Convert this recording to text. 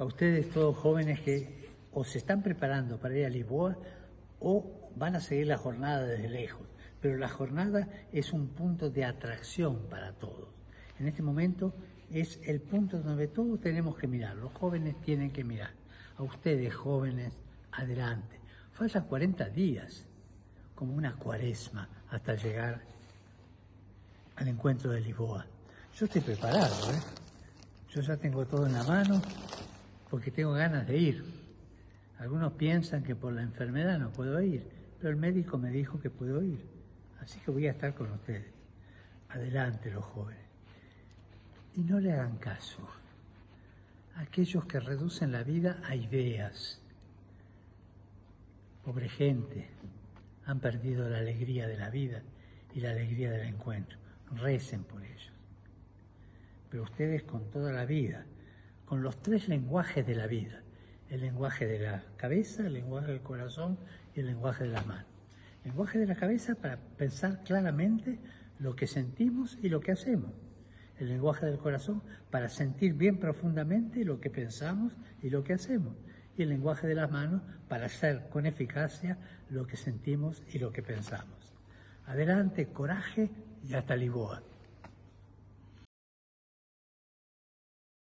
a ustedes todos jóvenes que o se están preparando para ir a Lisboa o van a seguir la jornada desde lejos. Pero la jornada es un punto de atracción para todos. En este momento es el punto donde todos tenemos que mirar, los jóvenes tienen que mirar. A ustedes jóvenes, adelante. Faltan 40 días, como una cuaresma, hasta llegar al encuentro de Lisboa. Yo estoy preparado, ¿eh? Yo ya tengo todo en la mano porque tengo ganas de ir. Algunos piensan que por la enfermedad no puedo ir, pero el médico me dijo que puedo ir. Así que voy a estar con ustedes. Adelante los jóvenes. Y no le hagan caso a aquellos que reducen la vida a ideas. Pobre gente, han perdido la alegría de la vida y la alegría del encuentro. Recen por ellos pero ustedes con toda la vida, con los tres lenguajes de la vida, el lenguaje de la cabeza, el lenguaje del corazón y el lenguaje de las manos. El lenguaje de la cabeza para pensar claramente lo que sentimos y lo que hacemos. El lenguaje del corazón para sentir bien profundamente lo que pensamos y lo que hacemos. Y el lenguaje de las manos para hacer con eficacia lo que sentimos y lo que pensamos. Adelante, coraje y hasta Lisboa.